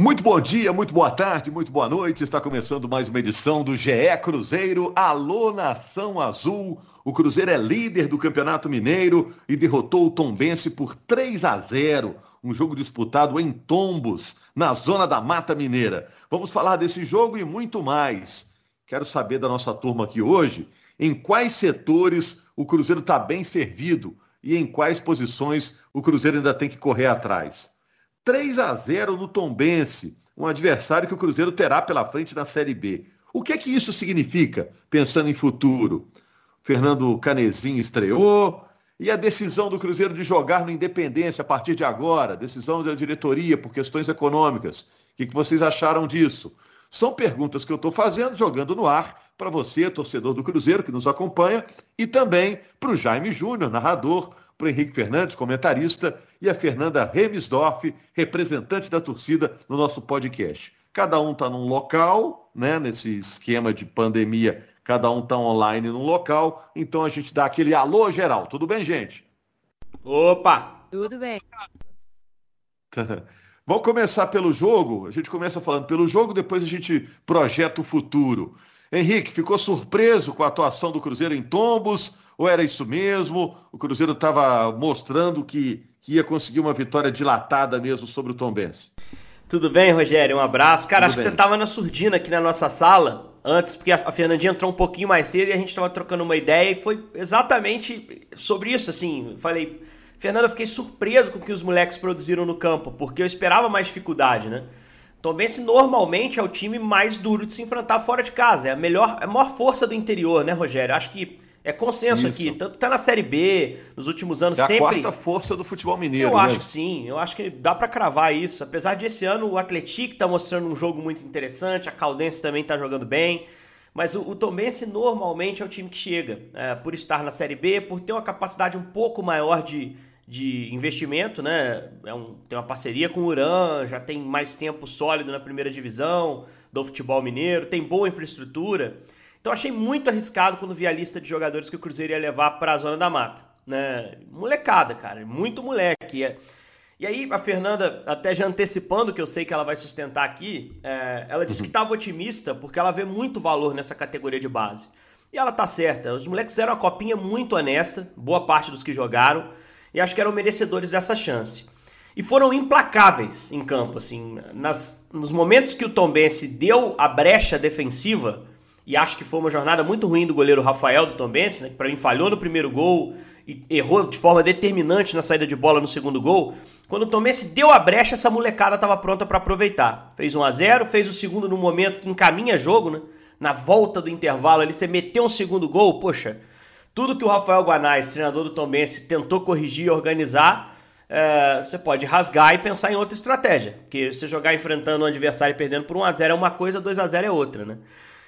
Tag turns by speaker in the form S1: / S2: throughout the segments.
S1: Muito bom dia, muito boa tarde, muito boa noite. Está começando mais uma edição do GE Cruzeiro. Alô, Nação Azul. O Cruzeiro é líder do Campeonato Mineiro e derrotou o Tombense por 3 a 0. Um jogo disputado em Tombos, na zona da Mata Mineira. Vamos falar desse jogo e muito mais. Quero saber da nossa turma aqui hoje em quais setores o Cruzeiro está bem servido e em quais posições o Cruzeiro ainda tem que correr atrás. 3 a 0 no Tombense, um adversário que o Cruzeiro terá pela frente na Série B. O que é que isso significa, pensando em futuro? Fernando Canezinho estreou, e a decisão do Cruzeiro de jogar no Independência a partir de agora, decisão da diretoria por questões econômicas. O que, vocês acharam disso? São perguntas que eu estou fazendo, jogando no ar, para você, torcedor do Cruzeiro, que nos acompanha, e também para o Jaime Júnior, narrador, para o Henrique Fernandes, comentarista, e a Fernanda Remisdorf, representante da torcida no nosso podcast. Cada um está num local, né, nesse esquema de pandemia, cada um está online num local, então a gente dá aquele alô geral. Tudo bem, gente?
S2: Opa!
S3: Tudo bem.
S1: Vamos começar pelo jogo. A gente começa falando pelo jogo, depois a gente projeta o futuro. Henrique, ficou surpreso com a atuação do Cruzeiro em Tombos? Ou era isso mesmo? O Cruzeiro estava mostrando que, que, ia conseguir uma vitória dilatada mesmo sobre o Tombense?
S2: Tudo bem, Rogério? Um abraço. Cara, Tudo acho bem. que você estava na surdina aqui na nossa sala antes, porque a Fernandinha entrou um pouquinho mais cedo e a gente estava trocando uma ideia e foi exatamente sobre isso, assim. Falei, Fernanda, eu fiquei surpreso com o que os moleques produziram no campo, porque eu esperava mais dificuldade, né? Tombense normalmente é o time mais duro de se enfrentar fora de casa. É a melhor, é a maior força do interior, né, Rogério? Acho que é consenso Isso. aqui. Tanto que tá na Série B, nos últimos anos
S1: é
S2: sempre.
S1: a quarta força do futebol mineiro.
S2: Eu né? acho que sim. Eu acho que dá para cravar isso. Apesar de esse ano o Atlético tá mostrando um jogo muito interessante, a Caldense também tá jogando bem. Mas o, o Tombense normalmente é o time que chega. É, por estar na Série B, por ter uma capacidade um pouco maior de, de investimento, né? É um, tem uma parceria com o Uran, já tem mais tempo sólido na primeira divisão do futebol mineiro, tem boa infraestrutura. Então achei muito arriscado quando vi a lista de jogadores que o Cruzeiro ia levar para a zona da mata, né? Molecada, cara, muito moleque. E aí a Fernanda, até já antecipando que eu sei que ela vai sustentar aqui, é, ela disse que estava otimista porque ela vê muito valor nessa categoria de base. E ela tá certa. Os moleques fizeram uma copinha muito honesta, boa parte dos que jogaram e acho que eram merecedores dessa chance. E foram implacáveis em campo, assim, nas, nos momentos que o Tombense deu a brecha defensiva, e acho que foi uma jornada muito ruim do goleiro Rafael do Tombense, né, que para mim falhou no primeiro gol e errou de forma determinante na saída de bola no segundo gol. Quando o Tombense deu a brecha, essa molecada estava pronta para aproveitar. Fez 1 a 0 fez o segundo no momento que encaminha jogo, né? Na volta do intervalo ali, você meteu um segundo gol, poxa, tudo que o Rafael Guanais, treinador do Tombense, tentou corrigir e organizar, é, você pode rasgar e pensar em outra estratégia. Porque você jogar enfrentando um adversário e perdendo por 1x0 é uma coisa, 2x0 é outra, né?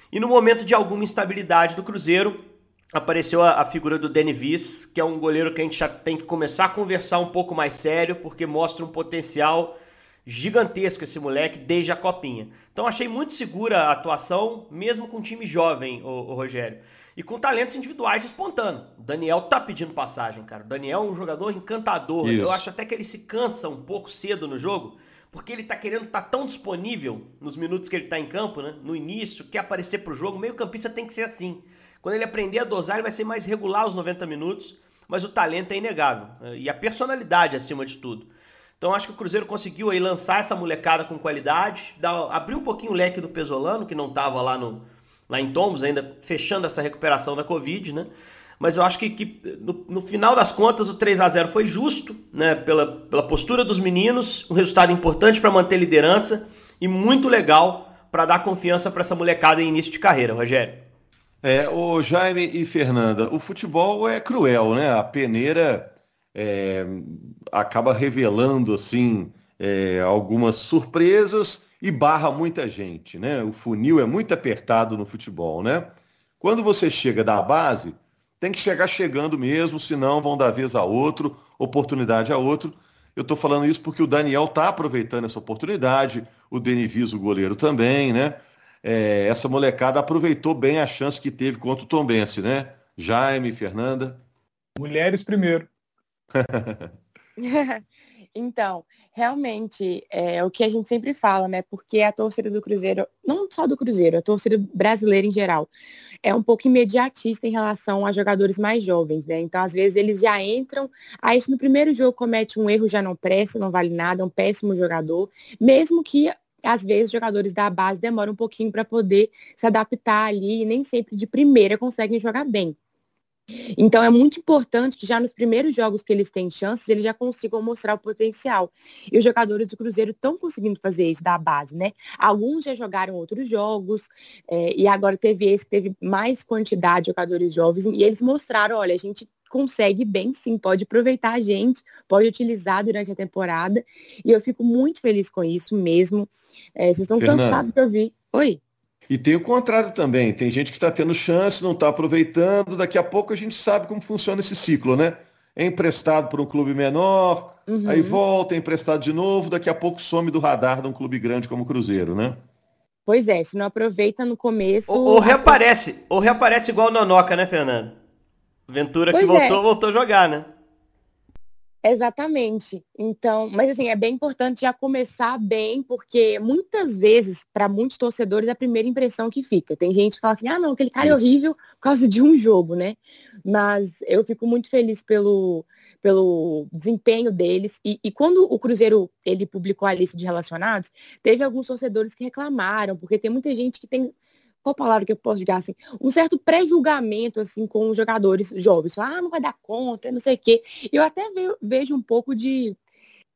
S2: E no momento de alguma instabilidade do Cruzeiro, apareceu a, a figura do Danny Viz, que é um goleiro que a gente já tem que começar a conversar um pouco mais sério, porque mostra um potencial gigantesco esse moleque desde a copinha. Então achei muito segura a atuação, mesmo com um time jovem, o, o Rogério e com talentos individuais despontando. O Daniel tá pedindo passagem, cara. O Daniel é um jogador encantador. Isso. Eu acho até que ele se cansa um pouco cedo no jogo, porque ele tá querendo estar tá tão disponível nos minutos que ele tá em campo, né? No início, quer aparecer pro jogo. Meio campista tem que ser assim. Quando ele aprender a dosar, ele vai ser mais regular os 90 minutos, mas o talento é inegável. Né? E a personalidade acima de tudo. Então acho que o Cruzeiro conseguiu aí lançar essa molecada com qualidade, dar, abrir um pouquinho o leque do Pesolano, que não estava lá no, lá em Tombos, ainda fechando essa recuperação da Covid, né? Mas eu acho que, que no, no, final das contas o 3 a 0 foi justo, né? Pela, pela postura dos meninos, um resultado importante para manter liderança e muito legal para dar confiança para essa molecada em início de carreira, Rogério.
S1: É, o Jaime e Fernanda, o futebol é cruel, né? A peneira é, acaba revelando assim é, algumas surpresas e barra muita gente, né? O funil é muito apertado no futebol, né? Quando você chega da base, tem que chegar chegando mesmo, senão vão dar vez a outro, oportunidade a outro. Eu estou falando isso porque o Daniel está aproveitando essa oportunidade, o Denivis, o goleiro também, né? É, essa molecada aproveitou bem a chance que teve contra o Tombense, né? Jaime, Fernanda.
S4: Mulheres primeiro.
S3: Então, realmente, é o que a gente sempre fala, né? Porque a torcida do Cruzeiro, não só do Cruzeiro, a torcida brasileira em geral, é um pouco imediatista em relação a jogadores mais jovens, né? Então, às vezes, eles já entram, aí se no primeiro jogo comete um erro, já não presta, não vale nada, é um péssimo jogador, mesmo que às vezes jogadores da base demoram um pouquinho para poder se adaptar ali e nem sempre de primeira conseguem jogar bem. Então é muito importante que já nos primeiros jogos que eles têm chances, eles já consigam mostrar o potencial. E os jogadores do Cruzeiro estão conseguindo fazer isso da base, né? Alguns já jogaram outros jogos, é, e agora teve esse que teve mais quantidade de jogadores jovens, e eles mostraram, olha, a gente consegue bem sim, pode aproveitar a gente, pode utilizar durante a temporada. E eu fico muito feliz com isso mesmo. É, vocês estão cansados de ouvir. Oi.
S1: E tem o contrário também. Tem gente que está tendo chance, não está aproveitando. Daqui a pouco a gente sabe como funciona esse ciclo, né? É emprestado para um clube menor, uhum. aí volta, é emprestado de novo, daqui a pouco some do radar de um clube grande como o Cruzeiro, né?
S3: Pois é, se não aproveita no começo.
S2: Ou, ou reaparece, ou reaparece igual o Nonoca, né, Fernando? Ventura pois que voltou, é. voltou a jogar, né?
S3: Exatamente. Então, mas assim, é bem importante já começar bem, porque muitas vezes, para muitos torcedores, é a primeira impressão que fica. Tem gente que fala assim, ah, não, aquele cara é horrível por causa de um jogo, né? Mas eu fico muito feliz pelo, pelo desempenho deles. E, e quando o Cruzeiro ele publicou a lista de relacionados, teve alguns torcedores que reclamaram, porque tem muita gente que tem qual palavra que eu posso dizer assim, um certo pré-julgamento assim com os jogadores jovens. Ah, não vai dar conta, não sei o quê. Eu até vejo um pouco de,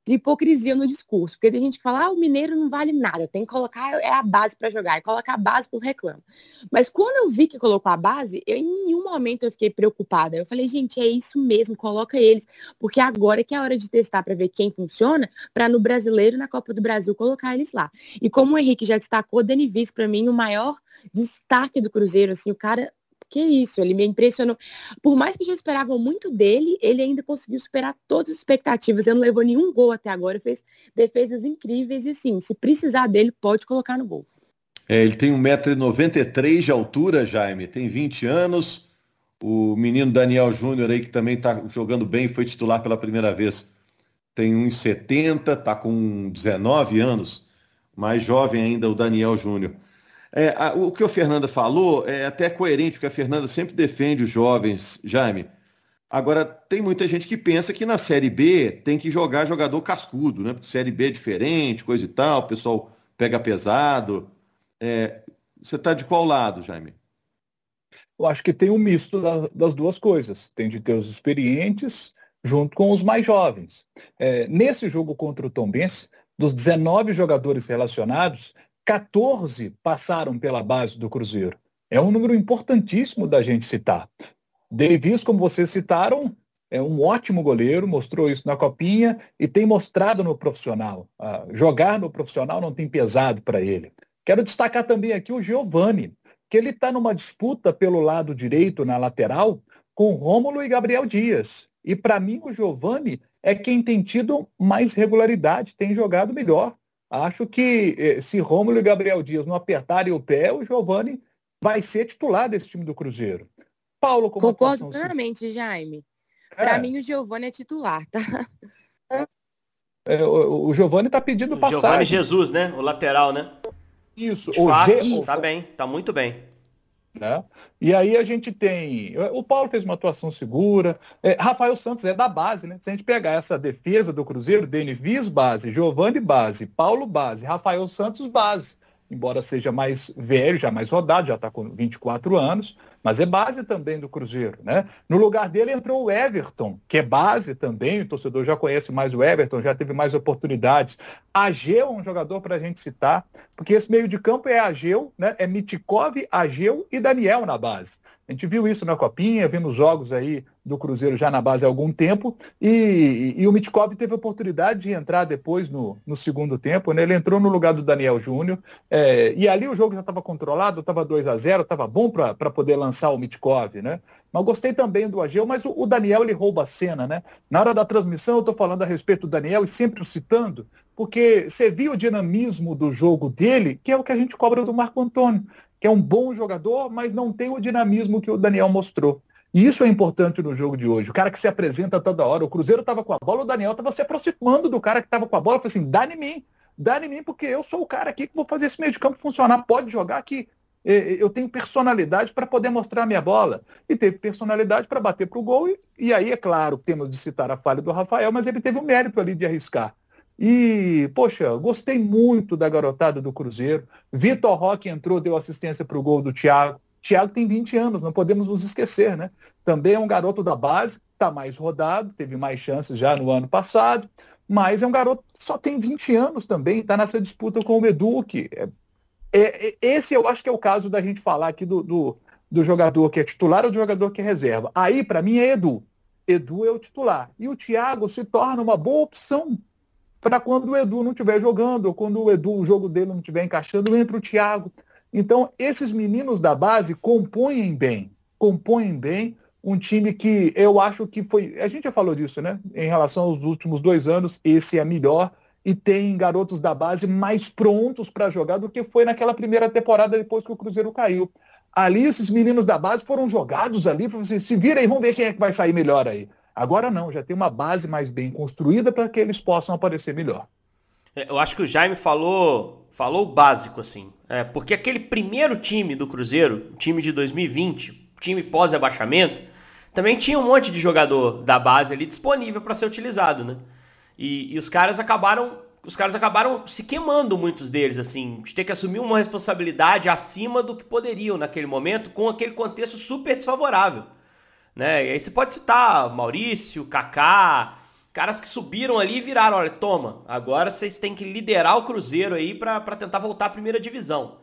S3: de, hipocrisia no discurso, porque tem gente que fala, ah, o mineiro não vale nada, tem que colocar é a base para jogar, e colocar a base por reclamo. Mas quando eu vi que colocou a base, eu, em nenhum momento eu fiquei preocupada. Eu falei, gente, é isso mesmo, coloca eles, porque agora que é a hora de testar para ver quem funciona, para no brasileiro, na Copa do Brasil, colocar eles lá. E como o Henrique já destacou, Dani Viz, para mim, o maior destaque do Cruzeiro, assim, o cara que isso, ele me impressionou. Por mais que já esperavam muito dele, ele ainda conseguiu superar todas as expectativas. Ele não levou nenhum gol até agora, fez defesas incríveis e sim, se precisar dele, pode colocar no gol.
S1: É, ele tem 1,93m de altura, Jaime, tem 20 anos. O menino Daniel Júnior aí, que também está jogando bem, foi titular pela primeira vez, tem 1,70, está com 19 anos, mais jovem ainda o Daniel Júnior. É, a, o que a Fernanda falou é até coerente, porque a Fernanda sempre defende os jovens, Jaime. Agora, tem muita gente que pensa que na Série B tem que jogar jogador cascudo, né? Porque Série B é diferente, coisa e tal, o pessoal pega pesado. É, você está de qual lado, Jaime?
S4: Eu acho que tem um misto da, das duas coisas. Tem de ter os experientes junto com os mais jovens. É, nesse jogo contra o Tombense, dos 19 jogadores relacionados, 14 passaram pela base do Cruzeiro. É um número importantíssimo da gente citar. Davis, como vocês citaram, é um ótimo goleiro, mostrou isso na copinha e tem mostrado no profissional. Ah, jogar no profissional não tem pesado para ele. Quero destacar também aqui o Giovani, que ele está numa disputa pelo lado direito na lateral com Rômulo e Gabriel Dias. E para mim o Giovani é quem tem tido mais regularidade, tem jogado melhor. Acho que eh, se Rômulo e Gabriel Dias não apertarem o pé, o Giovani vai ser titular desse time do Cruzeiro.
S3: Paulo, como Concordo plenamente, Jaime. É. Para mim, o Giovani é titular, tá?
S4: É. É, o, o Giovani está pedindo passagem. Giovani
S2: Jesus, né? O lateral, né?
S4: Isso.
S2: o fato, G... tá bem, tá muito bem.
S4: Né? E aí a gente tem. O Paulo fez uma atuação segura. É, Rafael Santos é da base, né? Se a gente pegar essa defesa do Cruzeiro, Denis base, Giovanni base, Paulo base, Rafael Santos base. Embora seja mais velho, já mais rodado, já está com 24 anos, mas é base também do Cruzeiro, né? No lugar dele entrou o Everton, que é base também, o torcedor já conhece mais o Everton, já teve mais oportunidades. Ageu é um jogador para a gente citar, porque esse meio de campo é Ageu, né? É Mitikov, Ageu e Daniel na base. A gente viu isso na Copinha, vimos jogos aí do Cruzeiro já na base há algum tempo, e, e o Mitkov teve a oportunidade de entrar depois no, no segundo tempo, né? ele entrou no lugar do Daniel Júnior, é, e ali o jogo já estava controlado, estava 2 a 0 estava bom para poder lançar o Mitkov, né? Mas gostei também do Ageu, mas o, o, Daniel ele rouba a cena, né? Na hora da transmissão eu estou falando a respeito do Daniel e sempre o citando, porque você viu o dinamismo do jogo dele, que é o que a gente cobra do Marco Antônio que é um bom jogador, mas não tem o dinamismo que o Daniel mostrou. E isso é importante no jogo de hoje. O cara que se apresenta toda hora. O Cruzeiro estava com a bola, o Daniel estava se aproximando do cara que estava com a bola. Falei assim: dá em mim, dá em mim, porque eu sou o cara aqui que vou fazer esse meio de campo funcionar. Pode jogar aqui. Eu tenho personalidade para poder mostrar a minha bola. E teve personalidade para bater para o gol. E, e aí, é claro, temos de citar a falha do Rafael, mas ele teve o mérito ali de arriscar. E, poxa, gostei muito da garotada do Cruzeiro. Vitor Roque entrou, deu assistência para o gol do Thiago. Thiago tem 20 anos, não podemos nos esquecer, né? Também é um garoto da base, está mais rodado, teve mais chances já no ano passado, mas é um garoto que só tem 20 anos também, está nessa disputa com o Edu, que é, é, é, esse eu acho que é o caso da gente falar aqui do, do, do jogador que é titular ou do jogador que é reserva. Aí, para mim, é Edu. Edu é o titular. E o Thiago se torna uma boa opção para quando o Edu não estiver jogando, ou quando o Edu, o jogo dele não estiver encaixando, entra o Thiago. Então, esses meninos da base compõem bem, compõem bem um time que eu acho que foi. A gente já falou disso, né? Em relação aos últimos dois anos, esse é melhor e tem garotos da base mais prontos para jogar do que foi naquela primeira temporada depois que o Cruzeiro caiu. Ali, esses meninos da base foram jogados ali para vocês se virem vamos ver quem é que vai sair melhor aí. Agora não, já tem uma base mais bem construída para que eles possam aparecer melhor.
S2: É, eu acho que o Jaime falou falou o básico, assim. É, porque aquele primeiro time do Cruzeiro, time de 2020, time pós-abaixamento, também tinha um monte de jogador da base ali disponível para ser utilizado, né? E, e, os caras acabaram. Os caras acabaram se queimando, muitos deles, assim, de ter que assumir uma responsabilidade acima do que poderiam naquele momento, com aquele contexto super desfavorável. Né? E aí você pode citar Maurício, Kaká, caras que subiram ali e viraram, olha, toma, agora vocês têm que liderar o Cruzeiro aí para tentar voltar à primeira divisão.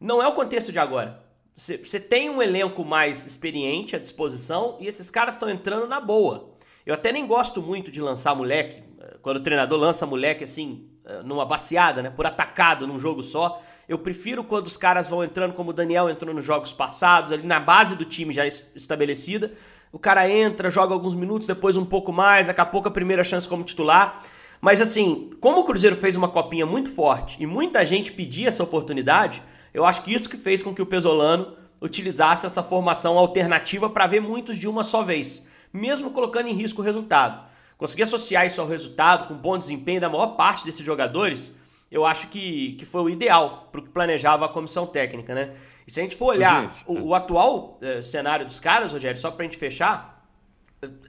S2: Não é o contexto de agora. Você tem um elenco mais experiente à disposição e esses caras estão entrando na boa. Eu até nem gosto muito de lançar moleque, quando o treinador lança moleque assim, eh, numa baseada, né, por atacado num jogo só. Eu prefiro quando os caras vão entrando, como o Daniel entrou nos jogos passados, ali na base do time já estabelecida, o cara entra, joga alguns minutos, depois um pouco mais, daqui a pouco a primeira chance como titular. Mas assim, como o Cruzeiro fez uma copinha muito forte e muita gente pedia essa oportunidade, eu acho que isso que fez com que o Pesolano utilizasse essa formação alternativa para ver muitos de uma só vez, mesmo colocando em risco o resultado. Conseguir associar isso ao resultado com bom desempenho da maior parte desses jogadores, eu acho que, que foi o ideal para o que planejava a comissão técnica, né? E se a gente for olhar gente, o, é. o, atual uh, cenário dos caras, Rogério, só para a gente fechar,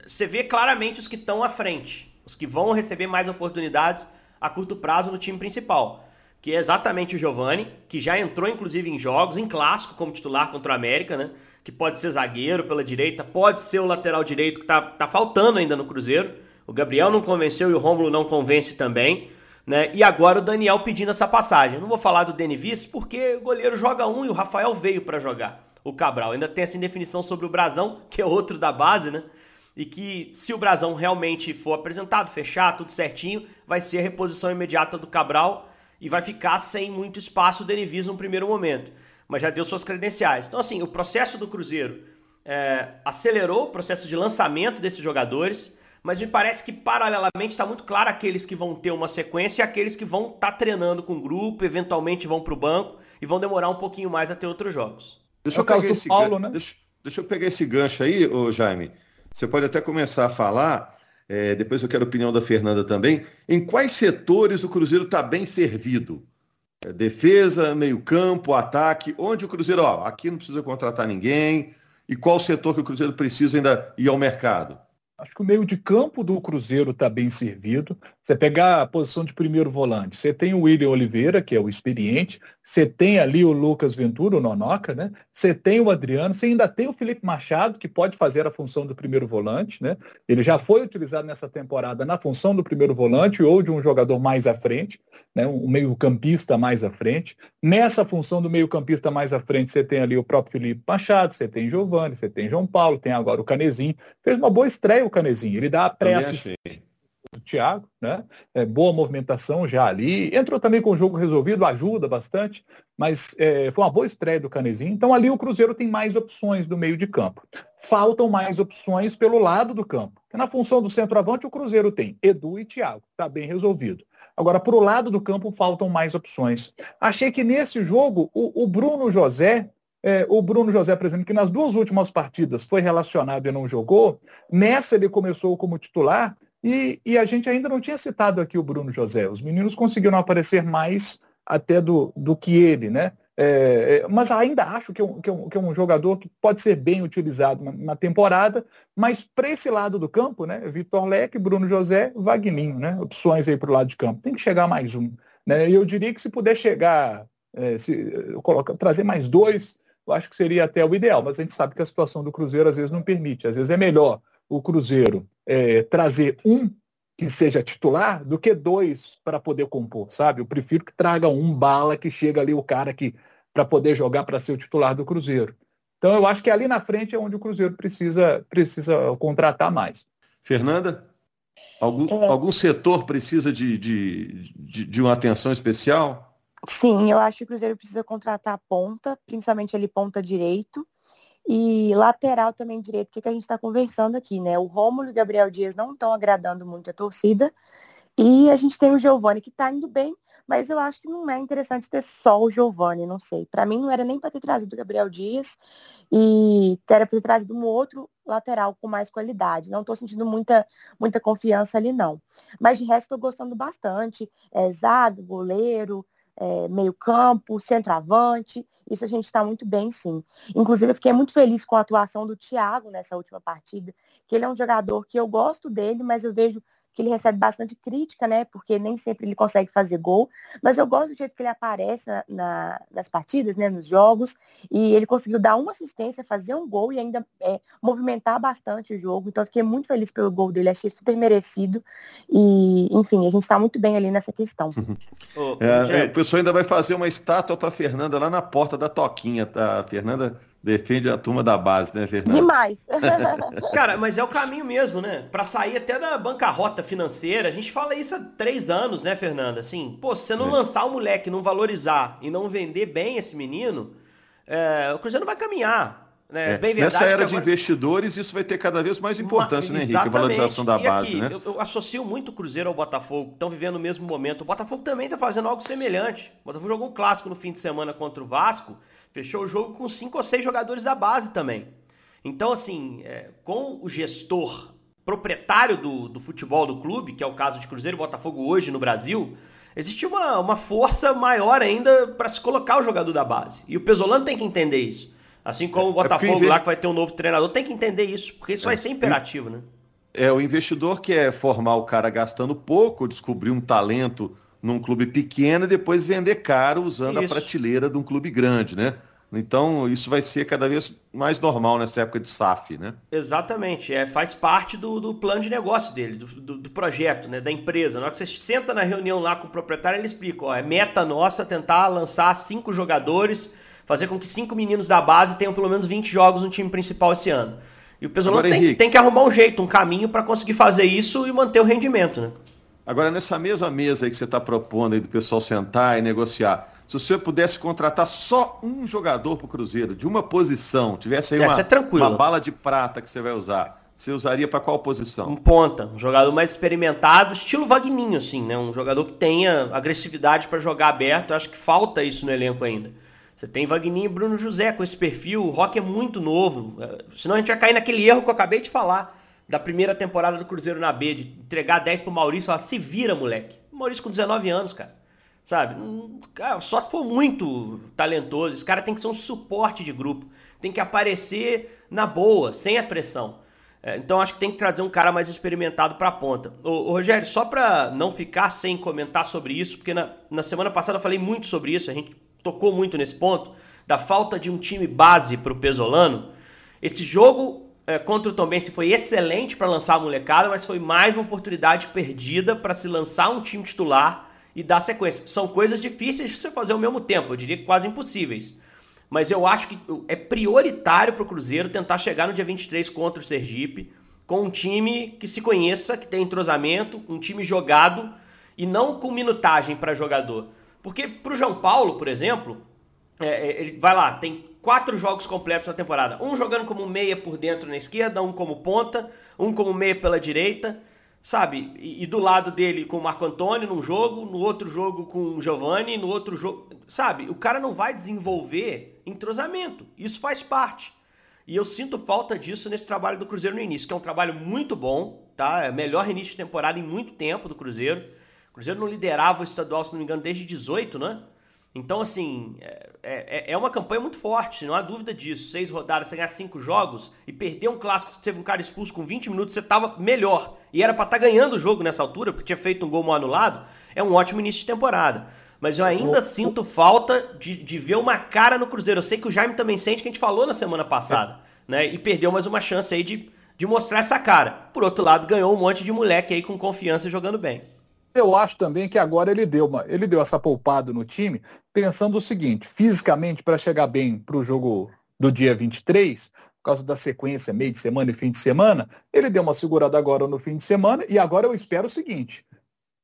S2: você vê claramente os que estão à frente, os que vão receber mais oportunidades a curto prazo no time principal. Que é exatamente o Giovani, que já entrou inclusive em jogos, em clássico como titular contra o América, né? Que pode ser zagueiro pela direita, pode ser o lateral direito que tá, tá faltando ainda no Cruzeiro. O Gabriel não convenceu e o Rômulo não convence também. Né? E agora o Daniel pedindo essa passagem. Não vou falar do Denivis porque o goleiro joga um e o Rafael veio para jogar. O Cabral ainda tem essa indefinição sobre o Brasão, que é outro da base, né? E que se o Brasão realmente for apresentado, fechar tudo certinho, vai ser a reposição imediata do Cabral e vai ficar sem muito espaço o Denivis no primeiro momento. Mas já deu suas credenciais. Então, assim, o processo do Cruzeiro é, acelerou o processo de lançamento desses jogadores mas me parece que paralelamente está muito claro aqueles que vão ter uma sequência e aqueles que vão estar tá treinando com o grupo, eventualmente vão para o banco e vão demorar um pouquinho mais a ter outros jogos.
S1: Deixa eu, pegar esse, Paulo, né? deixa, deixa, eu pegar esse gancho aí, ô Jaime. Você pode até começar a falar, é, depois eu quero a opinião da Fernanda também, em quais setores o Cruzeiro está bem servido? É, defesa, meio campo, ataque, onde o Cruzeiro, ó, aqui não precisa contratar ninguém, e qual setor que o Cruzeiro precisa ainda ir ao mercado?
S4: Acho que o meio de campo do Cruzeiro está bem servido. Você pegar a posição de primeiro volante, você tem o William Oliveira, que é o experiente, você tem ali o Lucas Ventura, o Nonoca, né? Você tem o Adriano, você ainda tem o Felipe Machado, que pode fazer a função do primeiro volante, né? Ele já foi utilizado nessa temporada na função do primeiro volante ou de um jogador mais à frente, né? Um meio-campista mais à frente. Nessa função do meio-campista mais à frente, você tem ali o próprio Felipe Machado, você tem Giovanni, você tem João Paulo, tem agora o Canezinho. Fez uma boa estreia o Canezinho. Ele dá a pré-assistência Thiago, né? É, boa movimentação já ali. Entrou também com o jogo resolvido, ajuda bastante, mas é, foi uma boa estreia do Canezinho. Então ali o Cruzeiro tem mais opções do meio de campo. Faltam mais opções pelo lado do campo. Na função do centroavante, o Cruzeiro tem Edu e Thiago. Está bem resolvido. Agora, para o lado do campo, faltam mais opções. Achei que nesse jogo, o, o Bruno José é, o Bruno José, por exemplo, que nas duas últimas partidas foi relacionado e não jogou, nessa ele começou como titular e, e, a gente ainda não tinha citado aqui o Bruno José. Os meninos conseguiram aparecer mais até do, do que ele, né? É, é mas ainda acho que é, um, que, é um, que é um jogador que pode ser bem utilizado na, na temporada, mas para esse lado do campo, né? Vitor Leque, Bruno José, Vagninho, né? Opções aí para o lado de campo. Tem que chegar mais um. Né? E eu diria que se puder chegar, é, se trazer mais dois, eu acho que seria até o ideal, mas a gente sabe que a situação do Cruzeiro às vezes não permite. Às vezes é melhor o Cruzeiro é, trazer um que seja titular do que dois para poder compor, sabe? Eu prefiro que traga um bala que chega ali o cara que para poder jogar para ser o titular do Cruzeiro. Então eu acho que ali na frente é onde o Cruzeiro precisa precisa contratar mais.
S1: Fernanda, algum, é. algum setor precisa de, de, de, de uma atenção especial?
S3: Sim, eu acho que o Cruzeiro precisa contratar a ponta, principalmente ali ponta direito. E lateral também direito, que, é que a gente está conversando aqui, né? O Rômulo e o Gabriel Dias não estão agradando muito a torcida. E a gente tem o Giovani que está indo bem, mas eu acho que não é interessante ter só o Giovani, não sei. Para mim não era nem para ter trazido o Gabriel Dias e era para ter trazido um outro lateral com mais qualidade. Não estou sentindo muita, muita confiança ali, não. Mas de resto estou gostando bastante. É, zaga, goleiro, é, meio campo, centroavante, isso a gente está muito bem, sim. Inclusive, eu fiquei muito feliz com a atuação do Thiago nessa última partida, que ele é um jogador que eu gosto dele, mas eu vejo que ele recebe bastante crítica, né? Porque nem sempre ele consegue fazer gol. Mas eu gosto do jeito que ele aparece na, na, nas partidas, né? Nos jogos. E ele conseguiu dar uma assistência, fazer um gol e ainda é, movimentar bastante o jogo. Então eu fiquei muito feliz pelo gol dele, achei super merecido. E, enfim, a gente está muito bem ali nessa questão.
S1: é, o pessoal ainda vai fazer uma estátua para Fernanda lá na porta da Toquinha, tá? Fernanda Defende a turma da base, né, Fernando?
S3: Demais.
S2: Cara, mas é o caminho mesmo, né? Para sair até da bancarrota financeira. A gente fala isso há três anos, né, Fernanda? Assim, pô, se você não é. lançar o moleque, não valorizar e não vender bem esse menino, é, o Cruzeiro não vai caminhar. Né?
S1: É. Bem verdade Nessa era agora... de investidores, isso vai ter cada vez mais importância, Uma... né, Henrique? A valorização da e base, aqui, né?
S2: Eu, eu, associo muito o Cruzeiro ao Botafogo, estão vivendo o mesmo momento. O Botafogo também está fazendo algo semelhante. O Botafogo jogou um clássico no fim de semana contra o Vasco Fechou o jogo com cinco ou seis jogadores da base também. Então, assim, é, com o gestor proprietário do, do futebol do clube, que é o caso de Cruzeiro e Botafogo hoje no Brasil, existe uma, uma força maior ainda para se colocar o jogador da base. E o Pesolano tem que entender isso. Assim como o é, é Botafogo é lá que vai ter um novo treinador, tem que entender isso, porque isso é. vai ser imperativo, né?
S1: É, o investidor quer formar o cara gastando pouco, descobrir um talento num clube pequeno e depois vender caro usando isso. a prateleira de um clube grande, né? Então, isso vai ser cada vez mais normal nessa época de SAF, né?
S2: Exatamente. É, faz parte do, do plano de negócio dele, do, do, do, projeto, né, da empresa. Na hora que você senta na reunião lá com o proprietário, ele explica: ó, é meta nossa tentar lançar cinco jogadores, fazer com que cinco meninos da base tenham pelo menos 20 jogos no time principal esse ano. E o Pesolano tem, tem, que arrumar um jeito, um caminho para conseguir fazer isso e manter o rendimento, né?
S1: Agora, nessa mesma mesa aí que você está propondo aí do pessoal sentar e negociar, se você pudesse contratar só um jogador para o Cruzeiro, de uma posição, tivesse aí uma, é uma bala de prata que você vai usar, você usaria para qual posição?
S2: Um ponta, um jogador mais experimentado, estilo Vagninho, assim, né? Um jogador que tenha agressividade para jogar aberto. Eu acho que falta isso no elenco ainda. Você tem Vagninho e Bruno José com esse perfil. O Rock é muito novo. É, senão a gente vai cair naquele erro que eu acabei de falar da primeira temporada do Cruzeiro na B, de entregar 10 pro Maurício falar, se vira, moleque. Maurício com 19 anos, cara. Sabe? Só se for muito talentoso. Esse cara tem que ser um suporte de grupo. Tem que aparecer na boa, sem a pressão. É, então acho que tem que trazer um cara mais experimentado para a ponta. Ô, Rogério, só para não ficar sem comentar sobre isso, porque na, na semana passada eu falei muito sobre isso, a gente tocou muito nesse ponto, da falta de um time base para o Pesolano. Esse jogo é, contra o Tombense foi excelente para lançar a molecada, mas foi mais uma oportunidade perdida para se lançar um time titular e dar sequência. São coisas difíceis de você fazer ao mesmo tempo, eu diria que quase impossíveis. Mas eu acho que é prioritário para o Cruzeiro tentar chegar no dia 23 contra o Sergipe com um time que se conheça, que tem entrosamento, um time jogado e não com minutagem para jogador. Porque para o João Paulo, por exemplo, é, é, ele vai lá, tem quatro jogos completos na temporada. Um jogando como meia por dentro na esquerda, um como ponta, um como meia pela direita. sabe? E, e, do lado dele com o Marco Antônio num jogo, no outro jogo com o Giovanni, no outro jogo, sabe? O cara não vai desenvolver entrosamento. Isso faz parte. E eu sinto falta disso nesse trabalho do Cruzeiro no início, que é um trabalho muito bom, tá? É o melhor início de temporada em muito tempo do Cruzeiro. O Cruzeiro não liderava o estadual, se não me engano, desde 18, né? Então, assim, é, é, é, uma campanha muito forte, não há dúvida disso. Seis rodadas, você ganhar cinco jogos e perder um clássico que teve um cara expulso com 20 minutos, você tava melhor. E era para estar tá ganhando o jogo nessa altura, porque tinha feito um gol mal anulado. É um ótimo início de temporada. Mas eu ainda sinto falta de, de ver uma cara no Cruzeiro. Eu sei que o Jaime também sente que a gente falou na semana passada, né? E perdeu mais uma chance aí de, de mostrar essa cara. Por outro lado, ganhou um monte de moleque aí com confiança jogando bem.
S4: Eu acho também que agora ele deu uma, ele deu essa poupada no time, pensando o seguinte, fisicamente para chegar bem para o jogo do dia 23, por causa da sequência meio de semana e fim de semana, ele deu uma segurada agora no fim de semana e agora eu espero o seguinte: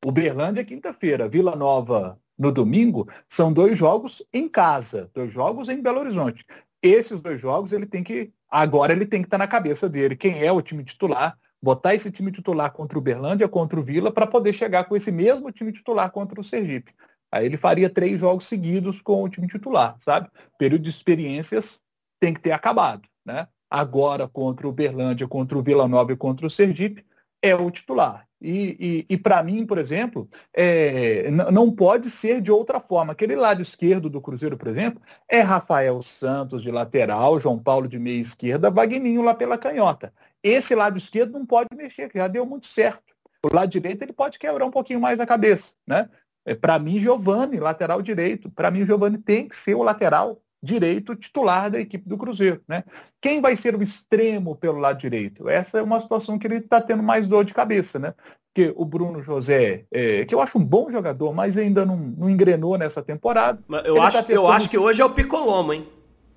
S4: Uberlândia quinta-feira, Vila Nova no domingo, são dois jogos em casa, dois jogos em Belo Horizonte. Esses dois jogos ele tem que agora ele tem que estar tá na cabeça dele quem é o time titular botar esse time titular contra o Berlândia, contra o Vila, para poder chegar com esse mesmo time titular contra o Sergipe. Aí ele faria três jogos seguidos com o time titular, sabe? Período de experiências tem que ter acabado, né? Agora contra o Berlândia, contra o Vila Nova e contra o Sergipe, é o titular. E, e, e para mim, por exemplo, é, não pode ser de outra forma. Aquele lado esquerdo do Cruzeiro, por exemplo, é Rafael Santos de lateral, João Paulo de meia esquerda, Vagninho lá pela canhota. Esse lado esquerdo não pode mexer, que já deu muito certo. O lado direito ele pode quebrar um pouquinho mais a cabeça, né? É, para mim, Giovani, lateral direito. Para mim, Giovani tem que ser o lateral direito titular da equipe do Cruzeiro. Né? Quem vai ser o extremo pelo lado direito? Essa é uma situação que ele está tendo mais dor de cabeça. Né? Porque o Bruno José, é, que eu acho um bom jogador, mas ainda não, não engrenou nessa temporada.
S2: Mas eu acho, tá eu acho que hoje é o Picolomo, hein?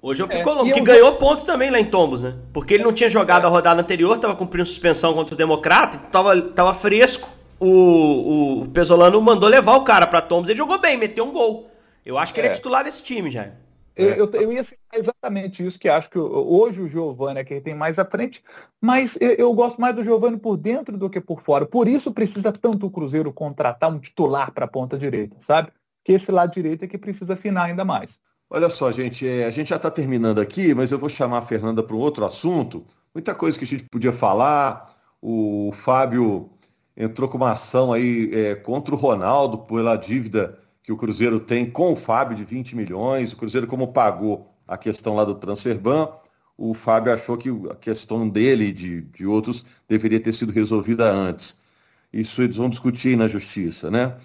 S2: Hoje é o Picolomo, é, que ganhou ponto também lá em Tombos, né? Porque ele não tinha jogado é. a rodada anterior, estava cumprindo suspensão contra o Democrata, estava tava fresco. O, o Pesolano mandou levar o cara para Tombos, ele jogou bem, meteu um gol. Eu acho que ele é, é titular desse time já.
S4: Eu, eu, eu, ia citar exatamente isso, que acho que hoje o Giovanni é quem tem mais à frente, mas eu, eu gosto mais do Giovanni por dentro do que por fora. Por isso precisa tanto o Cruzeiro contratar um titular para a ponta direita, sabe? Que esse lado direito é que precisa afinar ainda mais.
S1: Olha só, gente, é, a gente já está terminando aqui, mas eu vou chamar a Fernanda para um outro assunto. Muita coisa que a gente podia falar. O Fábio entrou com uma ação aí é, contra o Ronaldo pela dívida que o Cruzeiro tem com o Fábio de 20 milhões. O Cruzeiro, como pagou a questão lá do Transferban, o Fábio achou que a questão dele e de, de outros deveria ter sido resolvida antes. Isso eles vão discutir na justiça, né?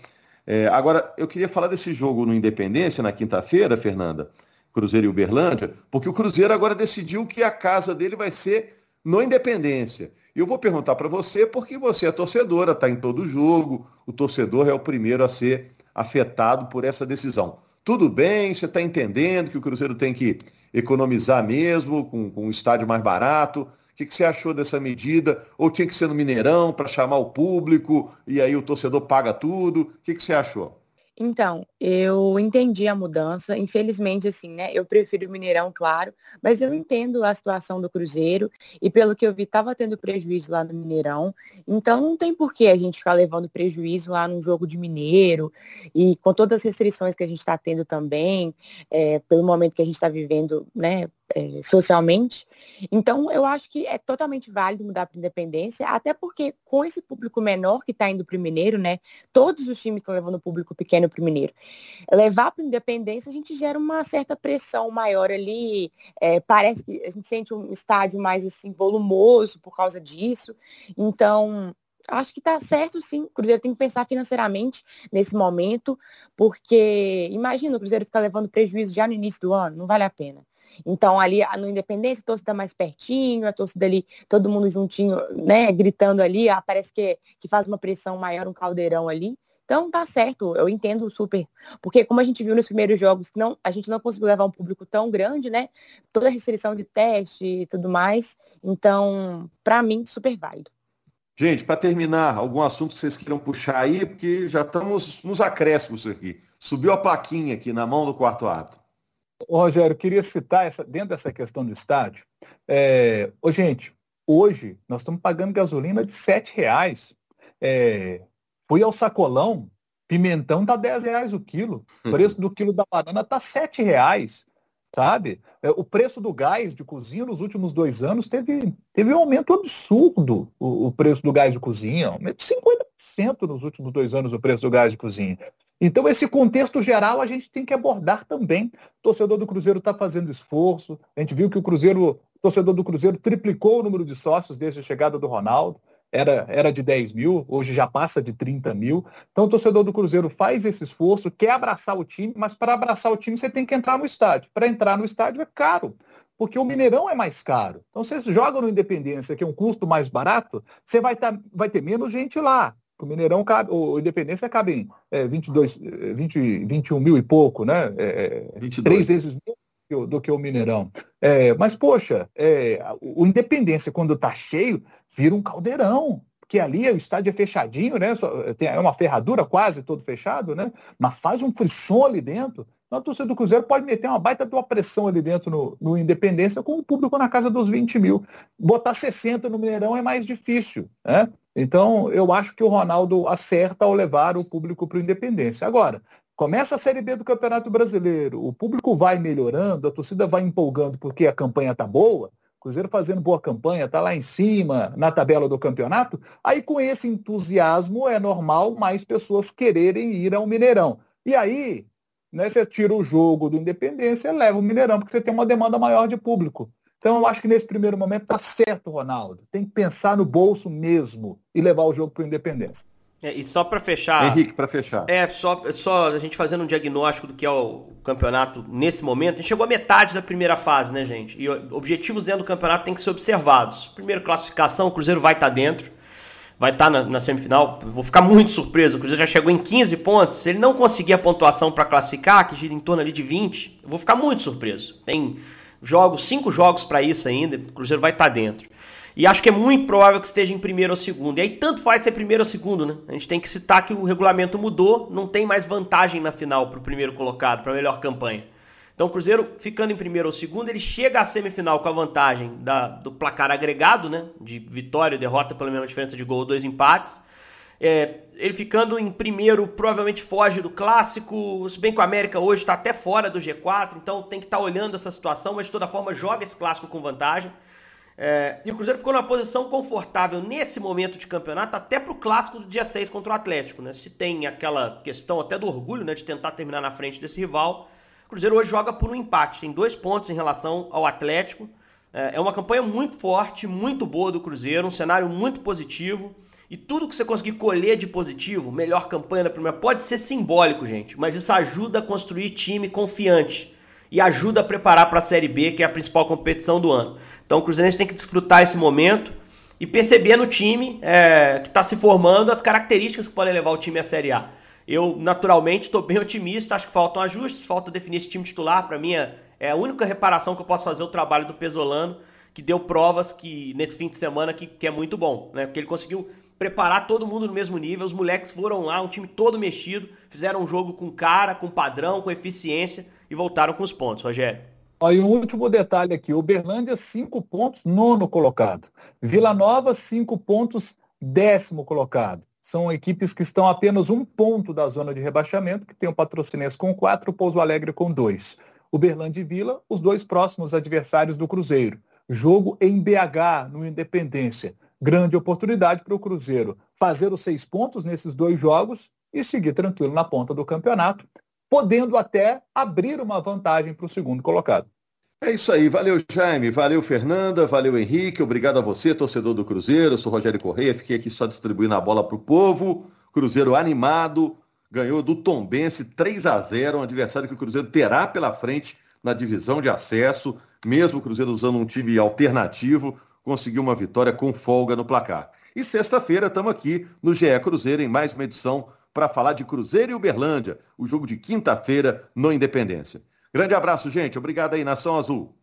S1: É, agora, eu queria falar desse jogo no Independência, na quinta-feira, Fernanda, Cruzeiro e Uberlândia, porque o Cruzeiro agora decidiu que a casa dele vai ser no Independência. E eu vou perguntar para você, porque você é torcedora, está em todo jogo, o torcedor é o primeiro a ser afetado por essa decisão. Tudo bem, você está entendendo que o Cruzeiro tem que economizar mesmo, com, com um estádio mais barato, o que, que você achou dessa medida? Ou tinha que ser no Mineirão para chamar o público e aí o torcedor paga tudo? O que, que você achou?
S3: Então, eu entendi a mudança. Infelizmente, assim, né? Eu prefiro o Mineirão, claro, mas eu entendo a situação do Cruzeiro e pelo que eu vi, estava tendo prejuízo lá no Mineirão. Então, não tem por que a gente ficar levando prejuízo lá num jogo de Mineiro e com todas as restrições que a gente está tendo também, é, pelo momento que a gente está vivendo, né? É, socialmente. Então, eu acho que é totalmente válido mudar para independência, até porque com esse público menor que está indo para o Mineiro, né? Todos os times estão levando o público pequeno para o Mineiro. Levar para independência, a gente gera uma certa pressão maior ali. É, parece que a gente sente um estádio mais assim volumoso por causa disso. Então, acho que está certo sim. O Cruzeiro tem que pensar financeiramente nesse momento, porque imagina o Cruzeiro ficar levando prejuízo já no início do ano, não vale a pena. Então, ali no Independência, a torcida mais pertinho, a torcida ali, todo mundo juntinho, né, gritando ali, ah, parece que, que faz uma pressão maior, um caldeirão ali. Então tá certo, eu entendo super. Porque como a gente viu nos primeiros jogos, não, a gente não conseguiu levar um público tão grande, né? Toda a restrição de teste e tudo mais. Então, para mim, super válido.
S1: Gente, para terminar, algum assunto que vocês queiram puxar aí, porque já estamos nos acréscimos aqui. Subiu a plaquinha aqui na mão do quarto árbitro.
S4: Rogério, queria citar essa, dentro dessa questão do estádio. É, ô, gente, hoje nós estamos pagando gasolina de R$ reais. É, fui ao sacolão, pimentão tá 10 reais o quilo. O preço do quilo da banana tá 7 reais sabe? É, o preço do gás de cozinha nos últimos dois anos teve, teve um aumento absurdo, o, o preço do gás de cozinha, um aumento de 50% nos últimos dois anos o preço do gás de cozinha. Então, esse contexto geral a gente tem que abordar também. O torcedor do Cruzeiro está fazendo esforço. A gente viu que o Cruzeiro, o torcedor do Cruzeiro triplicou o número de sócios desde a chegada do Ronaldo era, era de 10 mil, hoje já passa de 30 mil. Então o torcedor do Cruzeiro faz esse esforço, quer abraçar o time, mas para abraçar o time você tem que entrar no estádio. Para entrar no estádio é caro, porque o Mineirão é mais caro. Então você joga no Independência, que é um custo mais barato, você vai, tá, vai ter menos gente lá. O Mineirão cabe, o Independência cabe em é, 22, 20, 21 mil e pouco, né? É, três vezes mil do que o Mineirão. É, mas, poxa, é, o Independência, quando está cheio, vira um caldeirão. Porque ali o estádio é fechadinho, né? Tem, é uma ferradura quase todo fechado, né? Mas faz um frisson ali dentro. Então, a torcida do Cruzeiro pode meter uma baita de uma pressão ali dentro no, no Independência com o público na casa dos 20 mil. Botar 60 no Mineirão é mais difícil, né? Então, eu acho que o Ronaldo acerta ao levar o público para o Independência. Agora, Começa a Série B do Campeonato Brasileiro, o público vai melhorando, a torcida vai empolgando porque a campanha tá boa, Cruzeiro fazendo boa campanha, tá lá em cima na tabela do campeonato, aí com esse entusiasmo é normal mais pessoas quererem ir ao Mineirão. E aí, né, você tira o jogo do Independência e leva o Mineirão, porque você tem uma demanda maior de público. Então eu acho que nesse primeiro momento tá certo, Ronaldo. Tem que pensar no bolso mesmo e levar o jogo para o Independência.
S2: É, e só para fechar.
S1: Henrique, para fechar.
S2: É, só, só a gente fazendo um diagnóstico do que é o campeonato nesse momento. A gente chegou à metade da primeira fase, né, gente? E objetivos dentro do campeonato têm que ser observados. Primeiro, classificação, o Cruzeiro vai estar tá dentro. Vai estar tá na, na, semifinal. Vou ficar muito surpreso. O Cruzeiro já chegou em 15 pontos. Se ele não conseguir a pontuação para classificar, que gira em torno ali de 20, eu vou ficar muito surpreso. Tem jogos, cinco jogos para isso ainda. O Cruzeiro vai estar tá dentro. E acho que é muito provável que esteja em primeiro ou segundo. E aí tanto faz ser primeiro ou segundo, né? A gente tem que citar que o regulamento mudou, não tem mais vantagem na final para o primeiro colocado, para a melhor campanha. Então o Cruzeiro, ficando em primeiro ou segundo, ele chega à semifinal com a vantagem da, do placar agregado, né? De vitória e derrota pela mesma diferença de gol, dois empates. É, ele ficando em primeiro provavelmente foge do clássico, se bem que o América hoje está até fora do G4, então tem que estar tá olhando essa situação, mas de toda forma joga esse clássico com vantagem. É, e o Cruzeiro ficou numa posição confortável nesse momento de campeonato, até para o clássico do dia 6 contra o Atlético. Né? Se tem aquela questão até do orgulho né, de tentar terminar na frente desse rival, o Cruzeiro hoje joga por um empate, tem dois pontos em relação ao Atlético. É, é uma campanha muito forte, muito boa do Cruzeiro, um cenário muito positivo. E tudo que você conseguir colher de positivo, melhor campanha da primeira, pode ser simbólico, gente, mas isso ajuda a construir time confiante e ajuda a preparar para a Série B, que é a principal competição do ano. Então o Cruzeirense tem que desfrutar esse momento e perceber no time é, que está se formando as características que podem levar o time à Série A. Eu, naturalmente, estou bem otimista, acho que faltam ajustes, falta definir esse time titular. Para mim, é, é a única reparação que eu posso fazer o trabalho do Pesolano, que deu provas que nesse fim de semana que, que é muito bom, né? Porque ele conseguiu preparar todo mundo no mesmo nível, os moleques foram lá, um time todo mexido, fizeram um jogo com cara, com padrão, com eficiência e voltaram com os pontos, Rogério.
S4: Aí um último detalhe aqui, Uberlândia, cinco pontos, nono colocado. Vila Nova, cinco pontos, décimo colocado. São equipes que estão apenas um ponto da zona de rebaixamento, que tem o Patrocinense com quatro, o Pouso Alegre com dois. Uberlândia e Vila, os dois próximos adversários do Cruzeiro. Jogo em BH, no Independência. Grande oportunidade para o Cruzeiro fazer os seis pontos nesses dois jogos e seguir tranquilo na ponta do campeonato podendo até abrir uma vantagem para o segundo colocado.
S1: É isso aí, valeu Jaime, valeu Fernanda, valeu Henrique, obrigado a você, torcedor do Cruzeiro, eu sou Rogério Correia, fiquei aqui só distribuindo a bola para o povo, Cruzeiro animado, ganhou do Tombense 3 a 0 um adversário que o Cruzeiro terá pela frente na divisão de acesso, mesmo o Cruzeiro usando um time alternativo, conseguiu uma vitória com folga no placar. E sexta-feira estamos aqui no GE Cruzeiro em mais uma edição para falar de Cruzeiro e Uberlândia, o jogo de quinta-feira no Independência. Grande abraço, gente. Obrigado aí, Nação Azul.